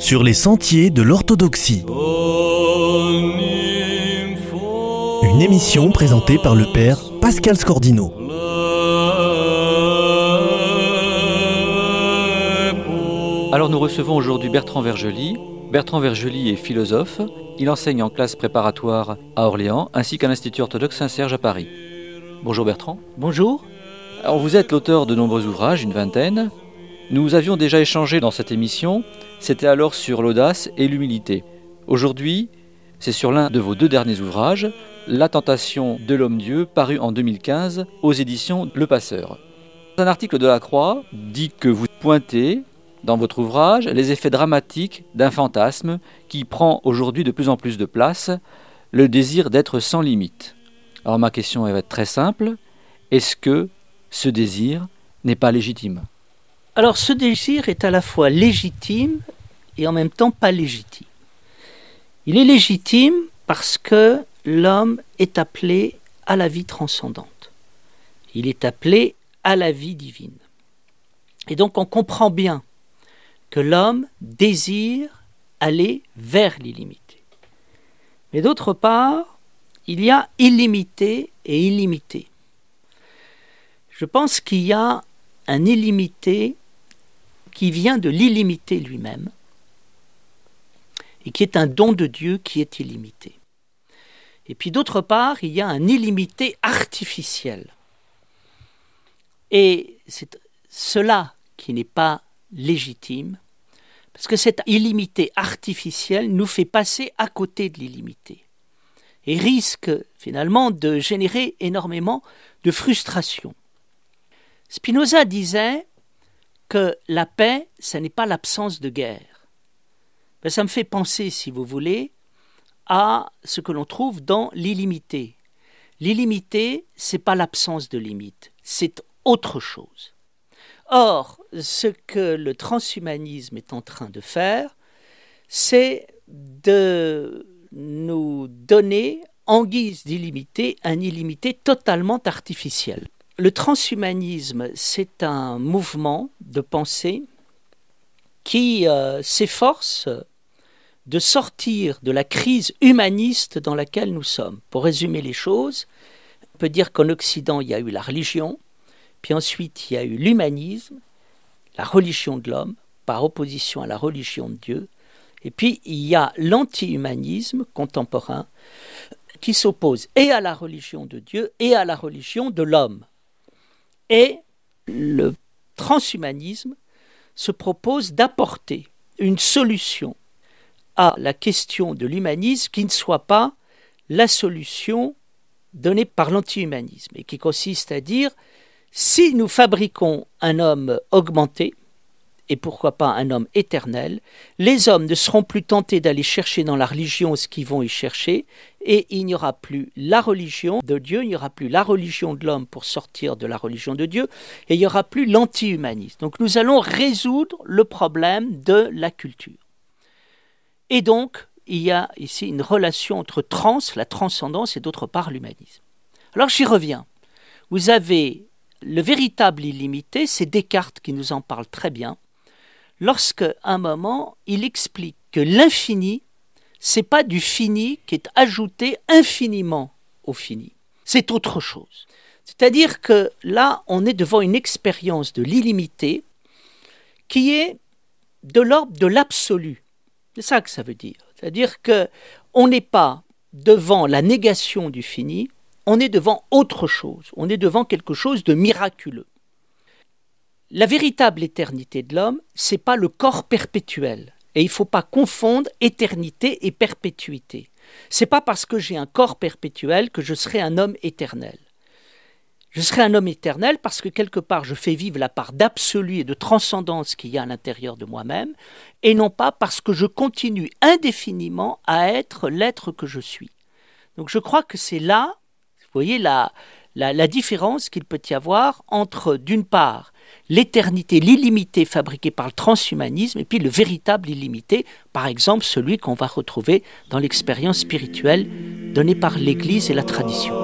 Sur les sentiers de l'orthodoxie. Une émission présentée par le père Pascal Scordino. Alors nous recevons aujourd'hui Bertrand Vergely. Bertrand Vergely est philosophe. Il enseigne en classe préparatoire à Orléans ainsi qu'à l'Institut orthodoxe Saint-Serge à Paris. Bonjour Bertrand. Bonjour. Alors vous êtes l'auteur de nombreux ouvrages, une vingtaine. Nous avions déjà échangé dans cette émission, c'était alors sur l'audace et l'humilité. Aujourd'hui, c'est sur l'un de vos deux derniers ouvrages, La tentation de l'homme-dieu, paru en 2015 aux éditions Le Passeur. Un article de la Croix dit que vous pointez dans votre ouvrage les effets dramatiques d'un fantasme qui prend aujourd'hui de plus en plus de place, le désir d'être sans limite. Alors ma question va être très simple. Est-ce que ce désir n'est pas légitime? Alors ce désir est à la fois légitime et en même temps pas légitime. Il est légitime parce que l'homme est appelé à la vie transcendante. Il est appelé à la vie divine. Et donc on comprend bien que l'homme désire aller vers l'illimité. Mais d'autre part, il y a illimité et illimité. Je pense qu'il y a un illimité qui vient de l'illimité lui-même et qui est un don de Dieu qui est illimité. Et puis d'autre part, il y a un illimité artificiel. Et c'est cela qui n'est pas légitime, parce que cette illimité artificielle nous fait passer à côté de l'illimité et risque finalement de générer énormément de frustration. Spinoza disait que la paix, ce n'est pas l'absence de guerre. Ben, ça me fait penser, si vous voulez, à ce que l'on trouve dans l'illimité. L'illimité, c'est pas l'absence de limite, c'est autre chose. Or, ce que le transhumanisme est en train de faire, c'est de nous donner en guise d'illimité un illimité totalement artificiel. Le transhumanisme, c'est un mouvement de pensée qui euh, s'efforce de sortir de la crise humaniste dans laquelle nous sommes. Pour résumer les choses, on peut dire qu'en Occident, il y a eu la religion, puis ensuite il y a eu l'humanisme, la religion de l'homme, par opposition à la religion de Dieu, et puis il y a l'anti-humanisme contemporain qui s'oppose et à la religion de Dieu et à la religion de l'homme. Et le transhumanisme se propose d'apporter une solution à la question de l'humanisme qui ne soit pas la solution donnée par l'anti-humanisme et qui consiste à dire si nous fabriquons un homme augmenté, et pourquoi pas un homme éternel, les hommes ne seront plus tentés d'aller chercher dans la religion ce qu'ils vont y chercher, et il n'y aura plus la religion de Dieu, il n'y aura plus la religion de l'homme pour sortir de la religion de Dieu, et il n'y aura plus l'anti-humanisme. Donc nous allons résoudre le problème de la culture. Et donc, il y a ici une relation entre trans, la transcendance, et d'autre part l'humanisme. Alors j'y reviens. Vous avez le véritable illimité, c'est Descartes qui nous en parle très bien, lorsque, à un moment, il explique que l'infini, c'est pas du fini qui est ajouté infiniment au fini. C'est autre chose. C'est-à-dire que là, on est devant une expérience de l'illimité qui est de l'ordre de l'absolu. C'est ça que ça veut dire. C'est-à-dire que on n'est pas devant la négation du fini, on est devant autre chose, on est devant quelque chose de miraculeux. La véritable éternité de l'homme, c'est pas le corps perpétuel. Et il ne faut pas confondre éternité et perpétuité. C'est pas parce que j'ai un corps perpétuel que je serai un homme éternel. Je serai un homme éternel parce que quelque part je fais vivre la part d'absolu et de transcendance qu'il y a à l'intérieur de moi-même, et non pas parce que je continue indéfiniment à être l'être que je suis. Donc je crois que c'est là vous voyez la, la, différence qu'il peut y avoir entre, d'une part, l'éternité, l'illimité fabriquée par le transhumanisme, et puis le véritable illimité, par exemple celui qu'on va retrouver dans l'expérience spirituelle donnée par l'Église et la tradition.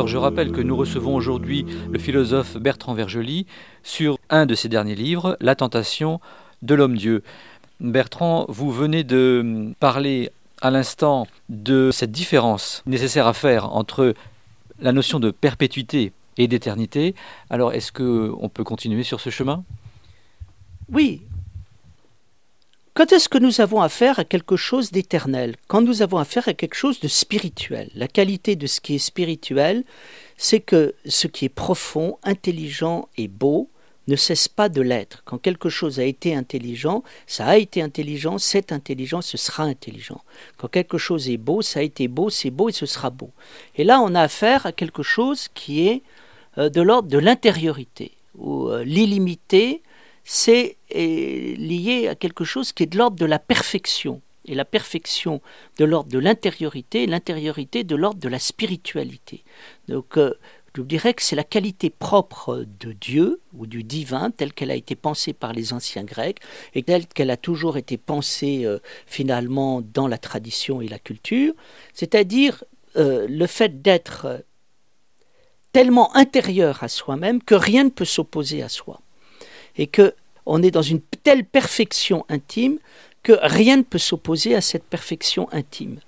Alors je rappelle que nous recevons aujourd'hui le philosophe Bertrand Vergely sur un de ses derniers livres, La tentation de l'homme-dieu. Bertrand, vous venez de parler à l'instant de cette différence nécessaire à faire entre la notion de perpétuité et d'éternité. Alors est-ce qu'on peut continuer sur ce chemin? Oui, quand est-ce que nous avons affaire à quelque chose d'éternel? Quand nous avons affaire à quelque chose de spirituel. La qualité de ce qui est spirituel, c'est que ce qui est profond, intelligent et beau ne cesse pas de l'être. Quand quelque chose a été intelligent, ça a été intelligent, c'est intelligent, ce sera intelligent. Quand quelque chose est beau, ça a été beau, c'est beau et ce sera beau. Et là, on a affaire à quelque chose qui est euh, de l'ordre de l'intériorité, où euh, l'illimité, c'est lié à quelque chose qui est de l'ordre de la perfection. Et la perfection de l'ordre de l'intériorité, l'intériorité de l'ordre de la spiritualité. Donc, euh, je dirais que c'est la qualité propre de Dieu ou du divin telle qu'elle a été pensée par les anciens Grecs et telle qu'elle a toujours été pensée euh, finalement dans la tradition et la culture, c'est-à-dire euh, le fait d'être tellement intérieur à soi-même que rien ne peut s'opposer à soi et que on est dans une telle perfection intime que rien ne peut s'opposer à cette perfection intime.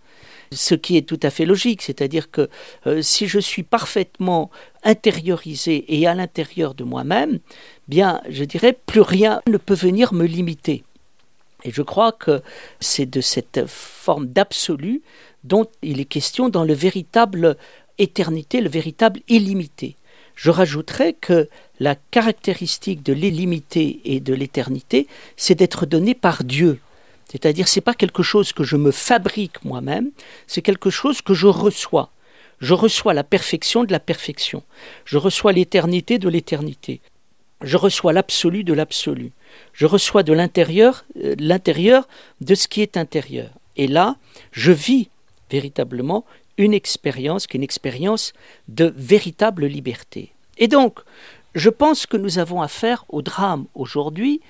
Ce qui est tout à fait logique, c'est-à-dire que euh, si je suis parfaitement intériorisé et à l'intérieur de moi-même, bien, je dirais, plus rien ne peut venir me limiter. Et je crois que c'est de cette forme d'absolu dont il est question dans le véritable éternité, le véritable illimité. Je rajouterais que la caractéristique de l'illimité et de l'éternité, c'est d'être donné par Dieu. C'est-à-dire, ce n'est pas quelque chose que je me fabrique moi-même, c'est quelque chose que je reçois. Je reçois la perfection de la perfection. Je reçois l'éternité de l'éternité. Je reçois l'absolu de l'absolu. Je reçois de l'intérieur euh, l'intérieur de ce qui est intérieur. Et là, je vis véritablement une expérience qui est une expérience de véritable liberté. Et donc, je pense que nous avons affaire au drame aujourd'hui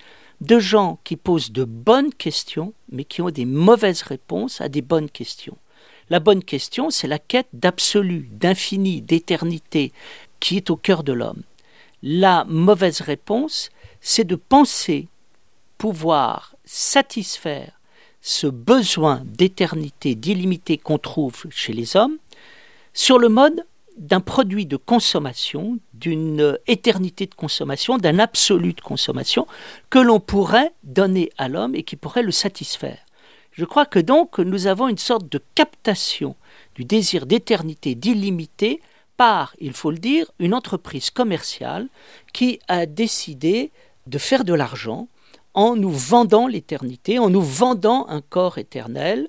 de gens qui posent de bonnes questions, mais qui ont des mauvaises réponses à des bonnes questions. La bonne question, c'est la quête d'absolu, d'infini, d'éternité, qui est au cœur de l'homme. La mauvaise réponse, c'est de penser pouvoir satisfaire ce besoin d'éternité, d'illimité qu'on trouve chez les hommes, sur le mode d'un produit de consommation, d'une éternité de consommation, d'un absolu de consommation que l'on pourrait donner à l'homme et qui pourrait le satisfaire. Je crois que donc nous avons une sorte de captation du désir d'éternité, d'illimité, par, il faut le dire, une entreprise commerciale qui a décidé de faire de l'argent en nous vendant l'éternité, en nous vendant un corps éternel,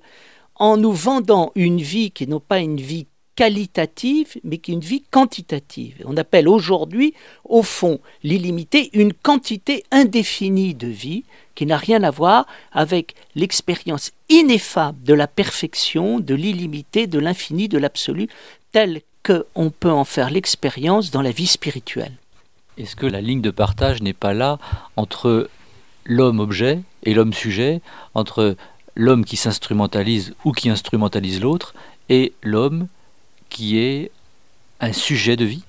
en nous vendant une vie qui n'est pas une vie qualitative, mais qui est une vie quantitative. On appelle aujourd'hui, au fond, l'illimité une quantité indéfinie de vie qui n'a rien à voir avec l'expérience ineffable de la perfection, de l'illimité, de l'infini, de l'absolu, telle qu'on peut en faire l'expérience dans la vie spirituelle. Est-ce que la ligne de partage n'est pas là entre l'homme-objet et l'homme-sujet, entre l'homme qui s'instrumentalise ou qui instrumentalise l'autre, et l'homme qui est un sujet de vie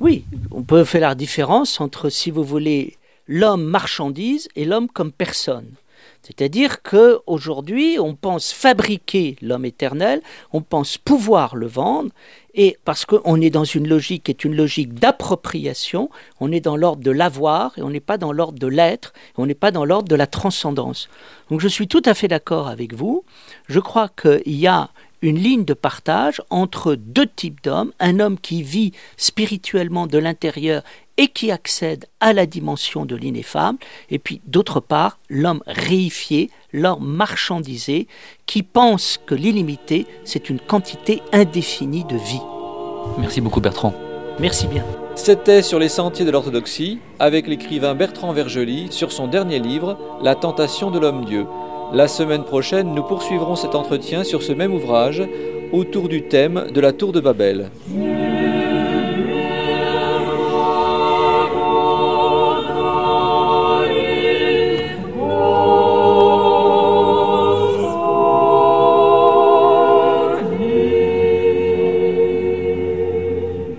Oui, on peut faire la différence entre, si vous voulez, l'homme marchandise et l'homme comme personne. C'est-à-dire qu'aujourd'hui, on pense fabriquer l'homme éternel, on pense pouvoir le vendre, et parce qu'on est dans une logique qui est une logique d'appropriation, on est dans l'ordre de l'avoir et on n'est pas dans l'ordre de l'être, on n'est pas dans l'ordre de la transcendance. Donc je suis tout à fait d'accord avec vous. Je crois qu'il y a une ligne de partage entre deux types d'hommes, un homme qui vit spirituellement de l'intérieur et qui accède à la dimension de l'ineffable, et puis d'autre part l'homme réifié, l'homme marchandisé, qui pense que l'illimité, c'est une quantité indéfinie de vie. Merci beaucoup Bertrand. Merci bien. C'était sur les sentiers de l'orthodoxie avec l'écrivain Bertrand Vergely sur son dernier livre, La tentation de l'homme-dieu. La semaine prochaine, nous poursuivrons cet entretien sur ce même ouvrage autour du thème de la tour de Babel.